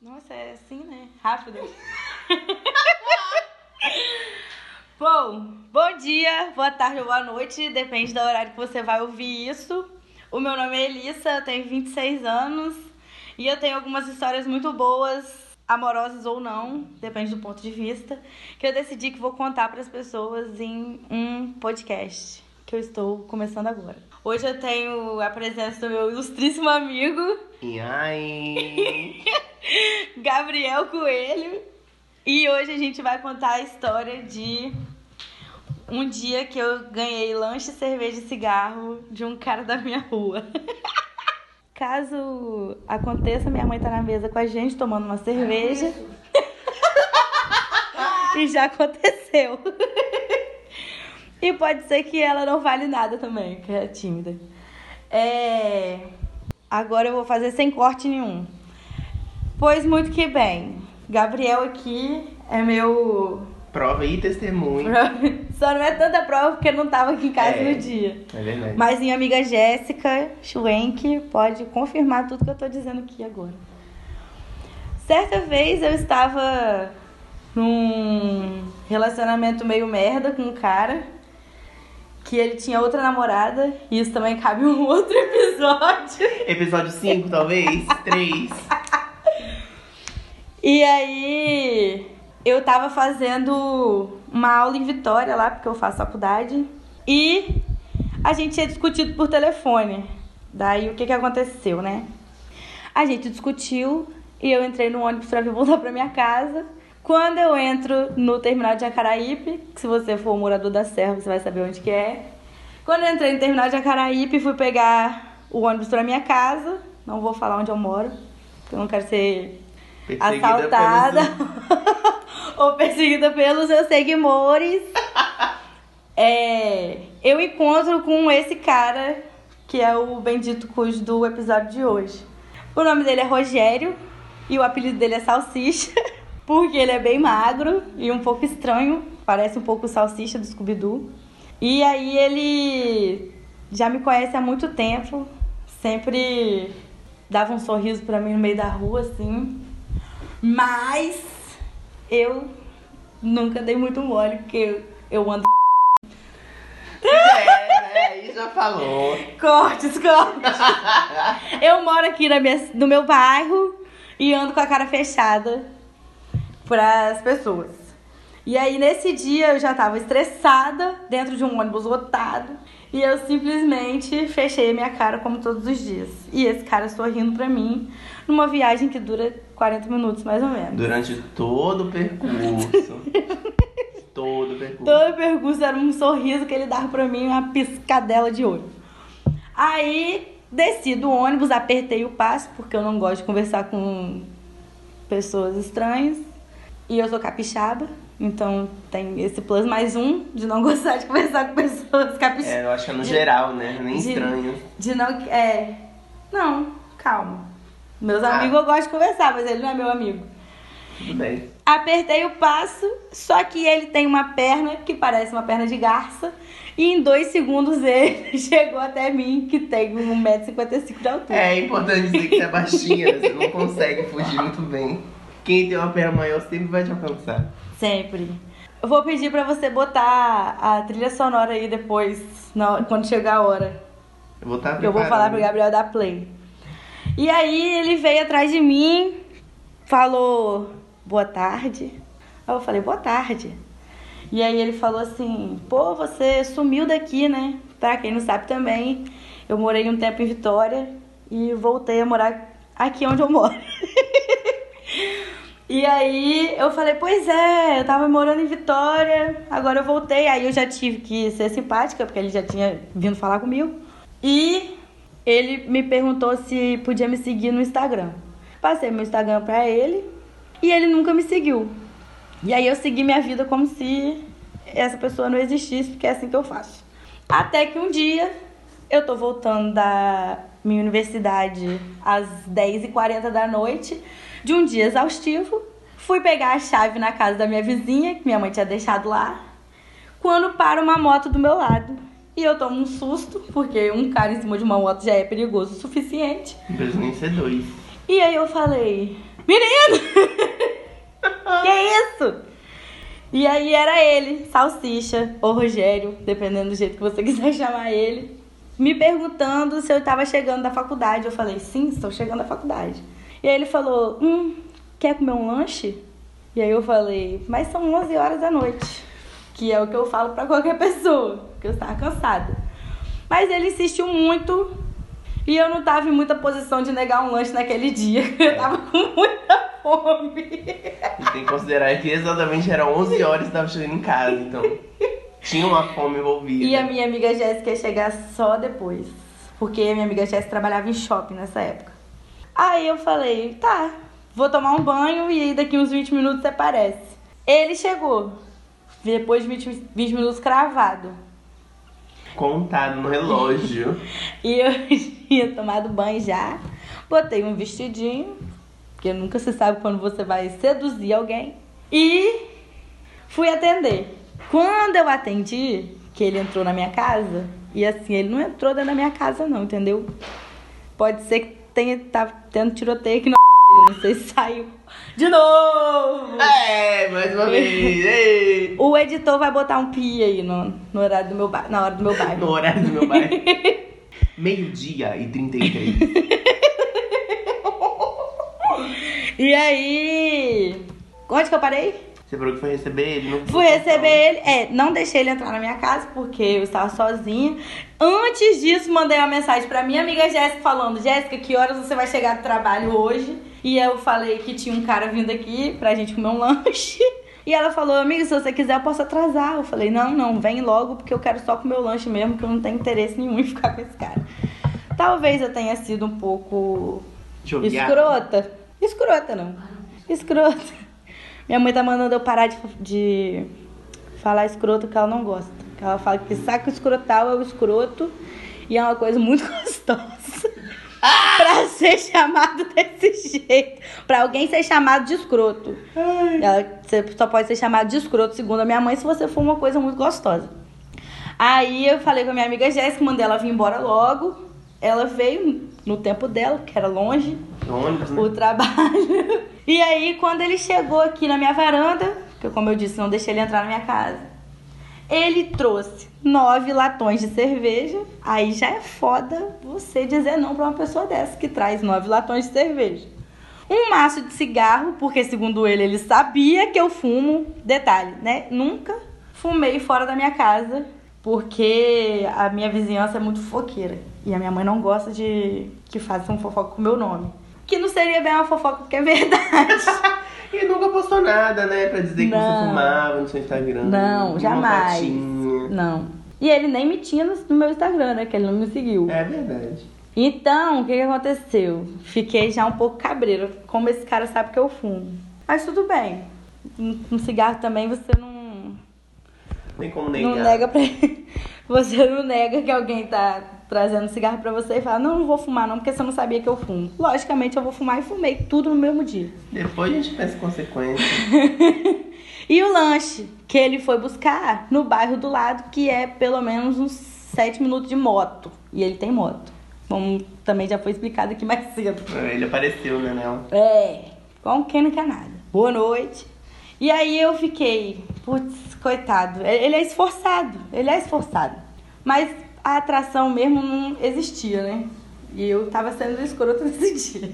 Nossa, é assim, né? Rápido. bom, bom dia, boa tarde ou boa noite, depende do horário que você vai ouvir isso. O meu nome é Elissa, eu tenho 26 anos e eu tenho algumas histórias muito boas, amorosas ou não, depende do ponto de vista, que eu decidi que vou contar para as pessoas em um podcast que eu estou começando agora. Hoje eu tenho a presença do meu ilustríssimo amigo E aí? Gabriel Coelho. E hoje a gente vai contar a história de um dia que eu ganhei lanche, cerveja e cigarro de um cara da minha rua. Caso aconteça, minha mãe tá na mesa com a gente tomando uma cerveja. e já aconteceu. e pode ser que ela não vale nada também, que é tímida. É... Agora eu vou fazer sem corte nenhum. Pois muito que bem. Gabriel aqui é meu. Prova e testemunho. Só não é tanta prova porque não tava aqui em casa É. no dia. É verdade. Mas minha amiga Jéssica Schwenk pode confirmar tudo que eu tô dizendo aqui agora. Certa vez eu estava num relacionamento meio merda com um cara que ele tinha outra namorada, e isso também cabe em um outro episódio. Episódio 5, talvez? 3. E aí eu tava fazendo uma aula em Vitória lá, porque eu faço faculdade. E a gente tinha discutido por telefone. Daí o que que aconteceu, né? A gente discutiu e eu entrei no ônibus vir voltar pra minha casa. Quando eu entro no terminal de Acaraípe, que se você for morador da Serra, você vai saber onde que é. Quando eu entrei no terminal de Acaraípe, fui pegar o ônibus pra minha casa. Não vou falar onde eu moro, porque eu não quero ser Perseguida assaltada pelos- ou perseguida pelos seus seguidores. É, eu encontro com esse cara que é o bendito cujo do episódio de hoje. O nome dele é Rogério e o apelido dele é Salsicha, porque ele é bem magro e um pouco estranho, parece um pouco o Salsicha do Scooby-Doo. E aí ele já me conhece há muito tempo, sempre dava um sorriso pra mim no meio da rua assim. Mas eu nunca dei muito mole, porque eu, eu ando. É, é, aí já falou. Cortes, cortes. eu moro aqui na minha, no meu bairro e ando com a cara fechada pras pessoas. E aí nesse dia eu já tava estressada dentro de um ônibus lotado e eu simplesmente fechei a minha cara como todos os dias. E esse cara sorrindo pra mim numa viagem que dura 40 minutos mais ou menos. Durante todo o percurso. todo o percurso. Todo percurso era um sorriso que ele dava pra mim, uma piscadela de olho. Aí desci do ônibus, apertei o passo, porque eu não gosto de conversar com pessoas estranhas. E eu sou capixaba, então tem esse plus mais um de não gostar de conversar com pessoas capixabas. É, eu acho que é no geral, né? Nem de- estranho. De não. É. Não, calma. Meus Ah. amigos eu gosto de conversar, mas ele não é meu amigo. Tudo bem. Apertei o passo, só que ele tem uma perna que parece uma perna de garça. E em dois segundos ele chegou até mim, que tem 1,55m de altura. É importante dizer que você é baixinha, você não consegue fugir muito bem. Quem tem uma perna maior sempre vai te alcançar. Sempre. Eu vou pedir pra você botar a trilha sonora aí depois, na- quando chegar a hora. Eu vou estar Que eu vou falar pro Gabriel dar play. E aí ele veio atrás de mim, falou boa tarde. Aí eu falei, boa tarde. E aí ele falou assim, pô, você sumiu daqui, né? Pra quem não sabe também, eu morei um tempo em Vitória e voltei a morar aqui onde eu moro. E aí eu falei, pois é, eu tava morando em Vitória, agora eu voltei, aí eu já tive que ser simpática, porque ele já tinha vindo falar comigo. E ele me perguntou se podia me seguir no Instagram. Passei meu Instagram pra ele e ele nunca me seguiu. E aí eu segui minha vida como se essa pessoa não existisse, porque é assim que eu faço. Até que um dia eu tô voltando da minha universidade às 10h40 da noite, de um dia exaustivo. Fui pegar a chave na casa da minha vizinha, que minha mãe tinha deixado lá, quando para uma moto do meu lado. E eu tomo um susto, porque um cara em cima de uma moto já é perigoso o suficiente. Precisa nem ser dois. E aí eu falei, menino! que isso? E aí era ele, Salsicha, ou Rogério, dependendo do jeito que você quiser chamar ele, me perguntando se eu estava chegando da faculdade. Eu falei, sim, estou chegando da faculdade. E aí ele falou, hum, quer comer um lanche? E aí eu falei, mas são 11 horas da noite, que é o que eu falo para qualquer pessoa, que eu estava cansada. Mas ele insistiu muito e eu não tava em muita posição de negar um lanche naquele dia. Eu tava com muita fome. E tem que considerar que exatamente eram 11 horas e estava chegando em casa, então tinha uma fome envolvida. E a minha amiga Jéssica ia chegar só depois. Porque a minha amiga Jéssica trabalhava em shopping nessa época. Aí eu falei, tá, vou tomar um banho e daqui uns 20 minutos você aparece. Ele chegou. Depois de 20, 20 minutos cravado contado no relógio. e eu tinha tomado banho já, botei um vestidinho, porque nunca se sabe quando você vai seduzir alguém, e fui atender. Quando eu atendi, que ele entrou na minha casa, e assim, ele não entrou dentro da minha casa não, entendeu? Pode ser que tenha tá tendo tiroteio aqui no não se saiu de novo. É, mais uma vez. Ei. O editor vai botar um pi aí no, no horário do meu bairro, na hora do meu bairro. No horário do meu bairro. Meio-dia e 33. e aí? Onde que eu parei? Você falou que foi receber ele? Não Fui receber ele. É, não deixei ele entrar na minha casa porque eu estava sozinha. Antes disso, mandei uma mensagem pra minha amiga Jéssica falando: Jéssica, que horas você vai chegar do trabalho hoje? E eu falei que tinha um cara vindo aqui pra gente comer um lanche. E ela falou, amiga, se você quiser eu posso atrasar. Eu falei, não, não, vem logo porque eu quero só comer o lanche mesmo, que eu não tenho interesse nenhum em ficar com esse cara. Talvez eu tenha sido um pouco escrota. Escrota, não. Escrota. Minha mãe tá mandando eu parar de, de falar escroto que ela não gosta. Ela fala que saco escrotal é o escroto e é uma coisa muito gostosa. pra ser chamado desse jeito. Pra alguém ser chamado de escroto. Ela, você só pode ser chamado de escroto, segundo a minha mãe, se você for uma coisa muito gostosa. Aí eu falei com a minha amiga Jéssica, mandei ela vir embora logo. Ela veio no tempo dela, que era longe. Ônibus, né? O trabalho. E aí, quando ele chegou aqui na minha varanda, que como eu disse, não deixei ele entrar na minha casa, ele trouxe nove latões de cerveja. Aí já é foda você dizer não pra uma pessoa dessa que traz nove latões de cerveja. Um maço de cigarro, porque segundo ele, ele sabia que eu fumo. Detalhe, né? Nunca fumei fora da minha casa, porque a minha vizinhança é muito fofoqueira. E a minha mãe não gosta de que façam fofoca com o meu nome. Que não seria bem uma fofoca, porque é verdade. Nada, né? Pra dizer que Não. você fumava no seu Instagram. Não, jamais. fotinha. Não. E ele nem me tinha no, meu Instagram, né? Que ele não me seguiu. É verdade. Então, o que, que aconteceu? Fiquei já um pouco cabreira. Como esse cara sabe que eu fumo. Mas tudo bem. Um um cigarro também você não, Tem como negar. não nega pra Você não nega que alguém tá trazendo cigarro pra você e fala, não, não vou fumar não, porque você não sabia que eu fumo. Logicamente eu vou fumar e fumei tudo no mesmo dia. Depois a gente pensa em consequências. E o lanche que ele foi buscar no bairro do lado, que é pelo menos uns 7 minutos de moto. E ele tem moto. Como também já foi explicado aqui mais cedo. Ele apareceu, né, Nel? É, como quem não quer nada. Boa noite. E aí eu fiquei, putz, coitado. Ele é esforçado, ele é esforçado. Mas a atração mesmo não existia, né? E eu tava sendo escrota nesse dia.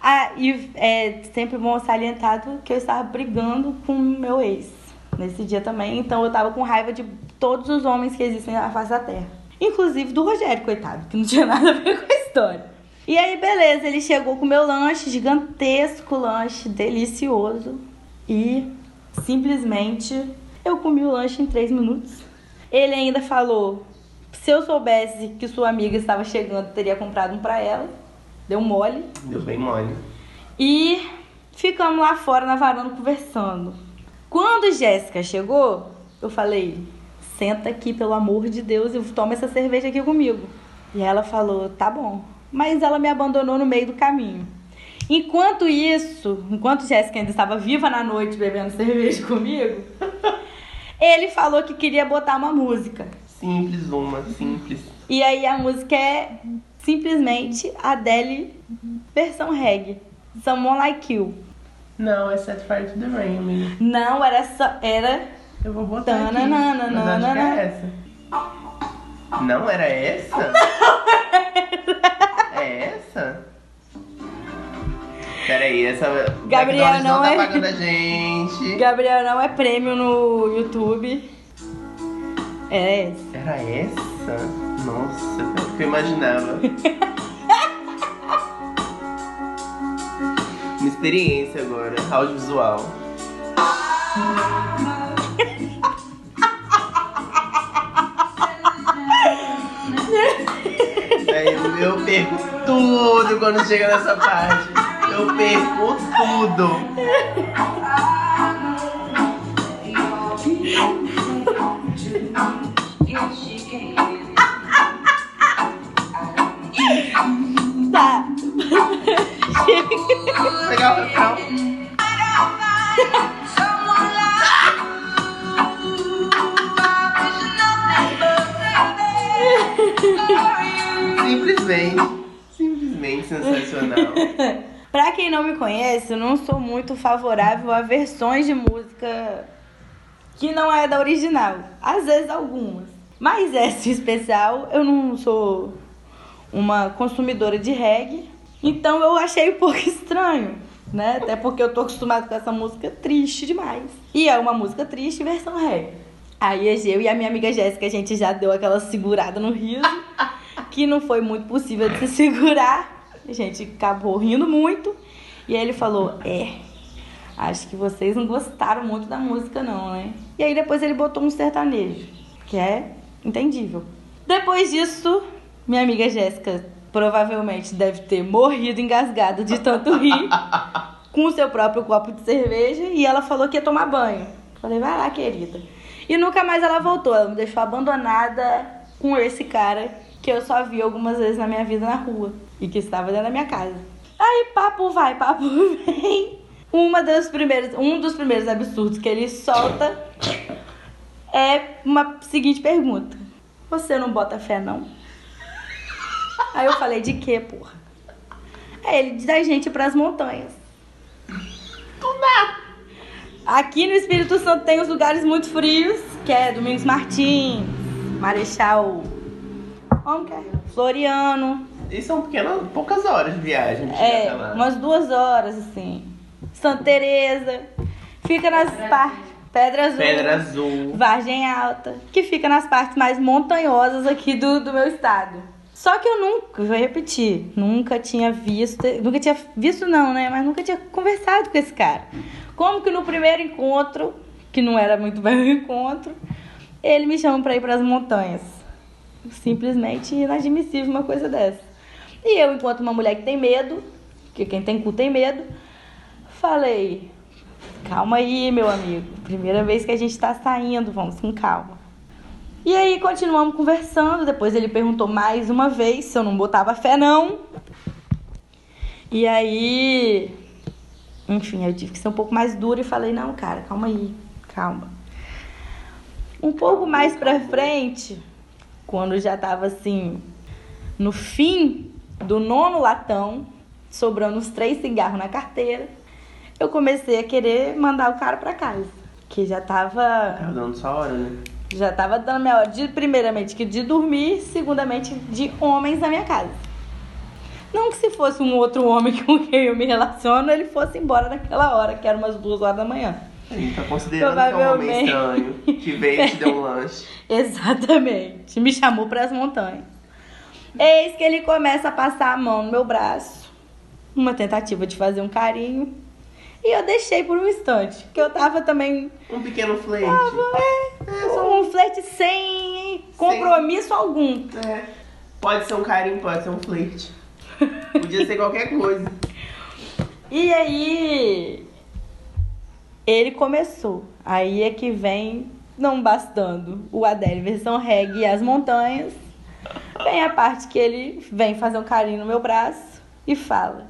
Ah, e é sempre bom salientado que eu estava brigando com meu ex nesse dia também. Então eu tava com raiva de todos os homens que existem na face da terra. Inclusive do Rogério, coitado, que não tinha nada a ver com a história. E aí, beleza, ele chegou com meu lanche, gigantesco lanche, delicioso. E simplesmente eu comi o lanche em três minutos. Ele ainda falou: se eu soubesse que sua amiga estava chegando, teria comprado um pra ela. Deu mole. Deu bem mole. E ficamos lá fora na varanda conversando. Quando Jéssica chegou, eu falei: senta aqui, pelo amor de Deus, e toma essa cerveja aqui comigo. E ela falou: tá bom. Mas ela me abandonou no meio do caminho. Enquanto isso, enquanto Jéssica ainda estava viva na noite bebendo cerveja comigo, ele falou que queria botar uma música. Simples, uma, simples. E aí a música é simplesmente Adele versão reggae. Someone Like You. Não, é Set Fire to the Rain, amiga. Não, era essa. Era. Eu vou botar aqui. Tananana, Mas acho que é essa. Não era essa? É essa? Peraí, essa. Gabriel, McDonald's não não tá é- pagando a gente. Gabriel não é prêmio no YouTube. É esse. Era essa? Nossa, o que eu imaginava. Uma experiência agora, audiovisual. Aí eu, eu perco tudo quando chega nessa parte. Eu perco tudo. Tá. Refrão. Simplesmente, simplesmente sensacional. pra quem não me conhece, eu não sou muito favorável a versões de música que não é da original. Às vezes algumas. Mas essa especial, eu não sou uma consumidora de reggae. Então eu achei um pouco estranho, né? Até porque eu tô acostumada com essa música triste demais. E é uma música triste versão reggae. Aí eu e a minha amiga Jéssica, a gente já deu aquela segurada no riso, que não foi muito possível de se segurar. A gente acabou rindo muito. E aí ele falou: É, acho que vocês não gostaram muito da música, não, né? E aí depois ele botou um sertanejo, que é entendível. Depois disso, minha amiga Jéssica provavelmente deve ter morrido engasgada de tanto rir com o seu próprio copo de cerveja e ela falou que ia tomar banho. Falei, vai lá, querida. E nunca mais ela voltou, ela me deixou abandonada com esse cara que eu só vi algumas vezes na minha vida na rua e que estava dentro da minha casa. Aí papo vai, papo vem. Uma das primeiras, um dos primeiros absurdos que ele solta é uma seguinte pergunta: Você não bota fé não? Aí eu falei, de quê, porra? Aí ele diz a gente pras montanhas. Aqui no Espírito Santo tem os lugares muito frios, que é Domingos Martins, Marechal. Como que é? Floriano. E são pequenas, poucas horas de viagem. É, umas duas horas, assim. Santa Teresa. Fica nas partes. Pedra Azul. Pedra Azul. Vargem Alta, que fica nas partes mais montanhosas aqui do, do meu estado. Só que eu nunca, vou repetir, nunca tinha visto, nunca tinha visto não, né? Mas nunca tinha conversado com esse cara. Como que no primeiro encontro, que não era muito bem um encontro, ele me chama pra ir pras montanhas. Simplesmente inadmissível uma coisa dessa. E eu, enquanto uma mulher que tem medo, que quem tem cu tem medo, falei, calma aí, meu amigo. Primeira vez que a gente tá saindo, vamos com calma. E aí continuamos conversando. Depois ele perguntou mais uma vez se eu não botava fé, não. E aí, enfim, eu tive que ser um pouco mais dura e falei: não, cara, calma aí, calma. Um pouco mais pra frente, quando já tava assim, no fim do nono latão, sobrando uns três cigarros na carteira, eu comecei a querer mandar o cara pra casa. Que já tava Tava dando hora, né? Já tava dando minha hora de, primeiramente, que de dormir, segundamente, de homens na minha casa. Não que se fosse um outro homem com quem eu me relaciono, ele fosse embora naquela hora, que era umas duas horas da manhã. Ele tá considerando que é um homem estranho que veio e te deu um lanche. Exatamente. Me chamou para as montanhas. Eis que ele começa a passar a mão no meu braço. Uma tentativa de fazer um carinho. E eu deixei por um instante. Porque eu tava também. Um pequeno flerte. É, um flerte sem compromisso algum. É. Pode ser um carinho, pode ser um flerte. Podia ser qualquer coisa. E aí. Ele começou. Aí é que vem, não bastando, o Adele versão reggae e as montanhas. Vem a parte que ele vem fazer um carinho no meu braço e fala: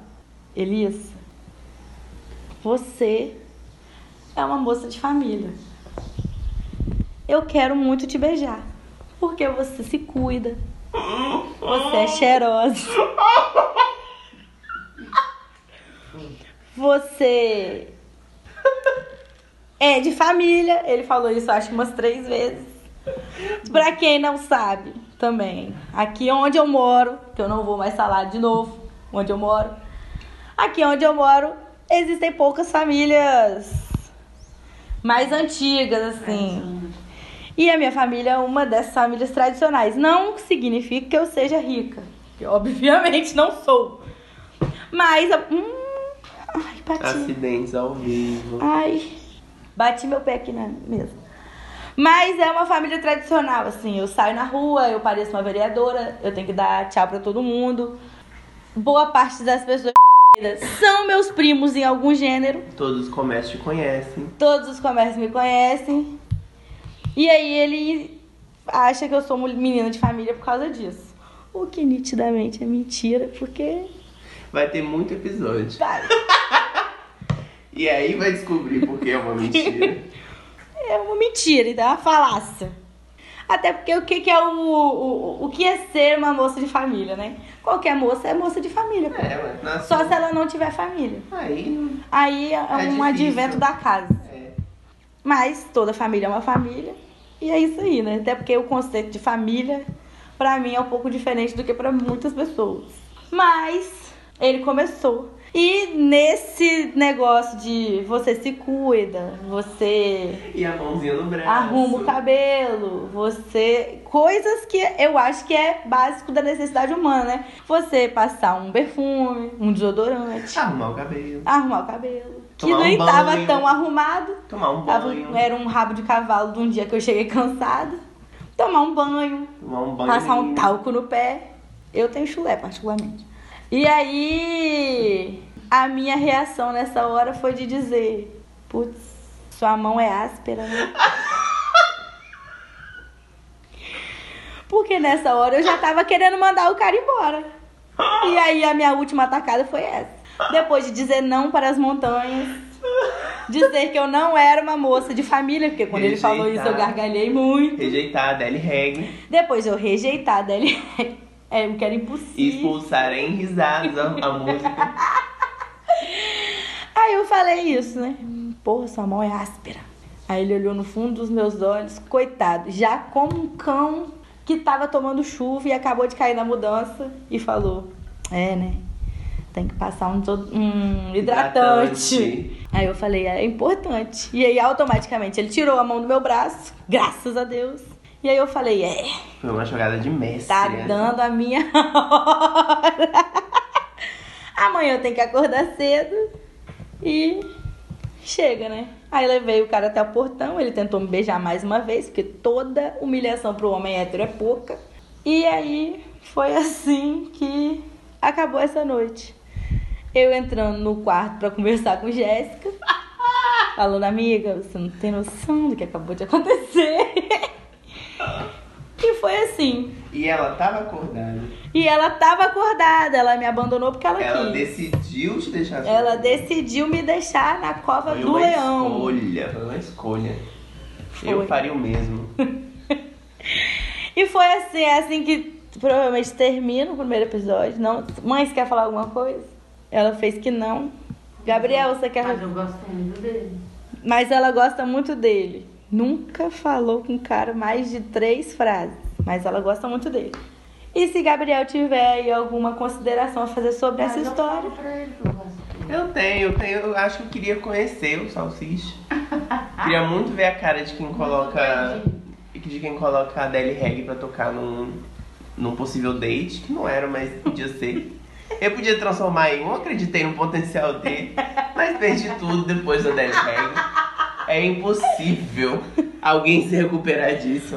Elias, você é uma moça de família. Eu quero muito te beijar. Porque você se cuida. Você é cheirosa. você é de família. Ele falou isso acho umas três vezes. Pra quem não sabe também, aqui onde eu moro, que eu não vou mais falar de novo, onde eu moro. Aqui onde eu moro, existem poucas famílias mais antigas, assim. E a minha família é uma dessas famílias tradicionais. Não significa que eu seja rica, que obviamente não sou. Mas. Hum, ai, bati. Acidentes ao vivo. Ai, bati meu pé aqui na mesa. Mas é uma família tradicional, assim. Eu saio na rua, eu pareço uma vereadora, eu tenho que dar tchau pra todo mundo. Boa parte das pessoas são meus primos em algum gênero. Todos os comércios te conhecem. Todos os comércios me conhecem. E aí ele acha que eu sou menina de família por causa disso. O que nitidamente é mentira, porque. Vai ter muito episódio. Vai. E aí vai descobrir porque é uma mentira. É uma mentira, então é uma falácia. Até porque o que, que é o, o, o que é ser uma moça de família, né? Qualquer moça é moça de família, pô. É, ué, nasceu. Só se ela não tiver família. Aí. Aí é, É um difícil. advento da casa. É. Mas toda família é uma família. E é isso aí, né? Até porque o conceito de família, pra mim, é um pouco diferente do que pra muitas pessoas. Mas ele começou. E nesse negócio de você se cuida, você E a mãozinha no braço. arruma o cabelo, você. Coisas que eu acho que é básico da necessidade humana, né? Você passar um perfume, um desodorante, Arrumar o cabelo. arrumar o cabelo. Que Tomar um nem tava banho. tão arrumado. Tomar um Tava- banho. era um rabo de cavalo de um dia que eu cheguei cansada. Tomar um banho, Tomar um banho. passar um talco no pé. Eu tenho chulé, particularmente. E aí, a minha reação nessa hora foi de dizer: Putz, sua mão é áspera, né? Porque nessa hora eu já tava querendo mandar o cara embora. E aí a minha última atacada foi essa. Depois de dizer não para as montanhas, dizer que eu não era uma moça de família, porque quando ele falou isso eu Rejeitar. gargalhei muito. Rejeitar a Deli Reg Depois eu rejeitar dele, é, o que era impossível. expulsar em risadas a, a música. Aí eu falei isso, né? Porra, sua mão é áspera. Aí ele olhou no fundo dos meus olhos, coitado, já como um cão que tava tomando chuva e acabou de cair na mudança e falou: É, né? Tem que passar um, um hidratante. Hidratante. Aí eu falei: É importante. E aí automaticamente ele tirou a mão do meu braço, graças a Deus. E aí eu falei: É, Foi uma jogada de mestre. Tá essa. dando a minha hora. Amanhã eu tenho que acordar cedo e chega, né? Aí levei o cara até o portão, ele tentou me beijar mais uma vez, porque toda humilhação pro homem hétero é pouca. E aí foi assim que acabou essa noite. Eu entrando no quarto pra conversar com Jéssica, falando, amiga, você não tem noção do que acabou de acontecer. E assim. E ela tava acordada. E ela tava acordada, ela me abandonou porque ela, Ela quis. decidiu te deixar Ela sozinha. decidiu me deixar na cova Foi do uma leão. escolha. Foi uma escolha. Foi. Eu faria o mesmo. E foi assim, é assim que provavelmente termina o primeiro episódio. Não, mãe, você quer falar alguma coisa? Ela fez que não. Gabriel, você quer. Mas eu gosto muito dele. Mas ela gosta muito dele. Nunca falou com o cara mais de três frases. Mas ela gosta muito dele. E se Gabriel tiver aí alguma consideração a fazer sobre essa Mas eu história? Eu tenho, eu tenho. Eu acho que eu queria conhecer o Salsicha. queria muito ver a cara de quem coloca. De quem coloca a Deli Reg pra tocar num, num possível date, que não era, mas podia ser. Eu podia transformar em um, acreditei no potencial dele, mas perdi tudo depois da Deli Reg. É impossível alguém se recuperar disso.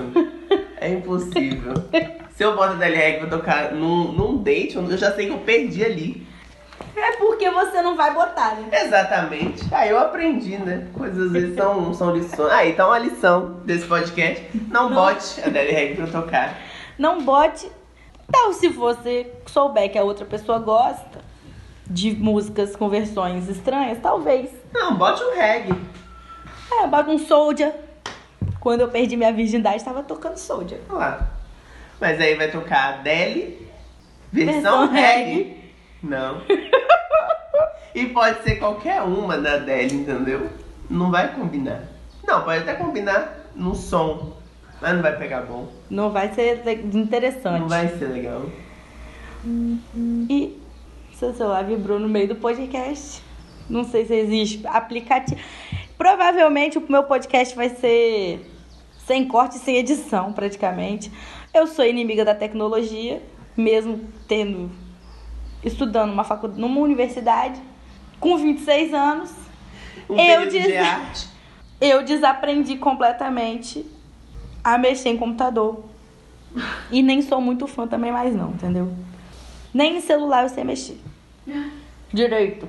É impossível. Se eu boto a Reg pra tocar num, num date, eu já sei que eu perdi ali. É porque você não vai botar, né? Exatamente. Aí eu aprendi, né? Coisas às vezes são, são lições. Ah, então a lição desse podcast. Não bote a Reg pra tocar. Não bote. Então, se você souber que a outra pessoa gosta de músicas com versões estranhas, talvez. Não, bote o reggae. É, bota um Soldier. Quando eu perdi minha virgindade, tava tocando Soldier. Olha lá. Mas aí vai tocar a Deli, versão, Versão reggae. reggae. Não. E pode ser qualquer uma da Adele, entendeu? Não vai combinar. Não, pode até combinar no som, mas não vai pegar bom. Não vai ser interessante. Não vai ser legal. E seu celular vibrou no meio do podcast. Não sei se existe aplicativo. Provavelmente o meu podcast vai ser sem corte sem edição, praticamente. Eu sou inimiga da tecnologia, mesmo tendo estudando numa faculdade, numa universidade, com 26 anos. Um Eu período de arte. Eu desaprendi completamente a mexer em computador. E nem sou muito fã também mais não, entendeu? Nem em celular eu sei mexer. Direito.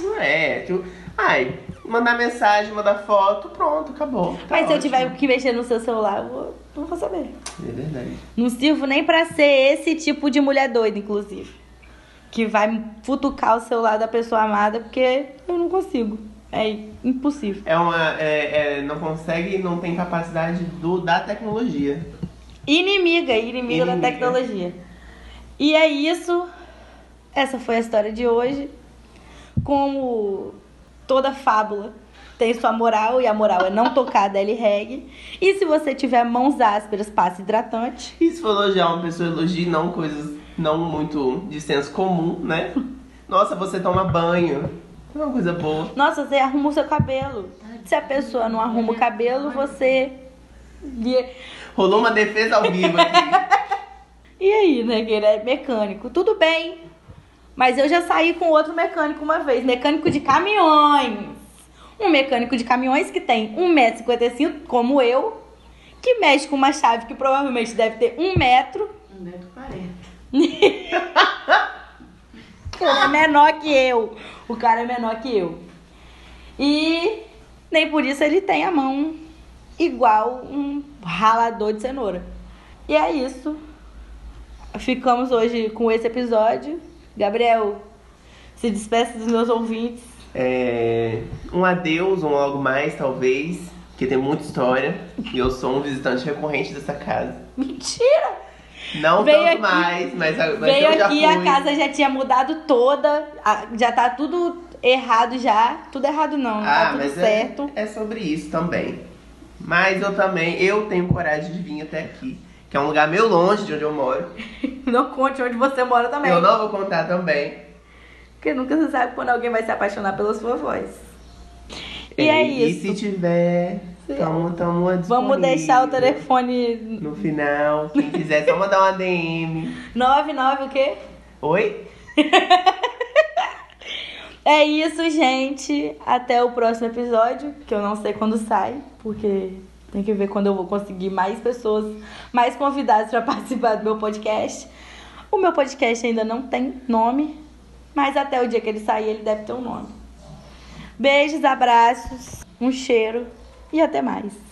Não é, tu... Ai, mandar mensagem, mandar foto, pronto, acabou. Tá Mas se eu tiver que mexer no seu celular, eu vou, não vou saber. É verdade. Não sirvo nem pra ser esse tipo de mulher doida, inclusive. Que vai futucar o celular da pessoa amada, porque eu não consigo. É impossível. É uma. É, é, não consegue, não tem capacidade do, da tecnologia. Inimiga, inimiga, da Inimiga. tecnologia. E é isso. Essa foi a história de hoje. Como toda fábula tem sua moral, e a moral é não tocar a Deli Reg. E se você tiver mãos ásperas, passe hidratante. E se for elogiar uma pessoa, elogie não coisas não muito de senso comum, né? Nossa, você toma banho. É uma coisa boa. Nossa, você arruma o seu cabelo. Se a pessoa não arruma o cabelo, você. Rolou uma defesa ao vivo aqui. E aí, né, que ele é mecânico? Tudo bem. Mas eu já saí com outro mecânico uma vez, mecânico de caminhões. Um mecânico de caminhões que tem 1,55m, como eu, que mexe com uma chave que provavelmente deve ter um metro. Um metro e quarenta. Ele é menor que eu. O cara é menor que eu. E nem por isso ele tem a mão igual um ralador de cenoura. E é isso. Ficamos hoje com esse episódio. Gabriel, se despeça dos meus ouvintes. É, um adeus, um logo mais, talvez. Porque tem muita história. E eu sou um visitante recorrente dessa casa. Mentira! Não Veio tanto aqui- mais, mas, mas Veio eu já aqui, fui. a casa já tinha mudado toda. Já tá tudo errado já. Tudo errado não, tá Ah, tudo mas certo. é, é sobre isso também. Mas eu também, eu tenho coragem de vir até aqui. Que é um lugar meio longe de onde eu moro. Não conte onde você mora também. Eu não vou contar também. Porque nunca se sabe quando alguém vai se apaixonar pela sua voz. E é E isso. se tiver, tamo, tamo Vamos deixar o telefone No final, quem quiser, só mandar uma DM. 99 o quê? Oi? É isso, gente. Até o próximo episódio, que eu não sei quando sai, porque tem que ver quando eu vou conseguir mais pessoas, mais convidados para participar do meu podcast. O meu podcast ainda não tem nome, mas até o dia que ele sair, ele deve ter um nome. Beijos, abraços, um cheiro e até mais.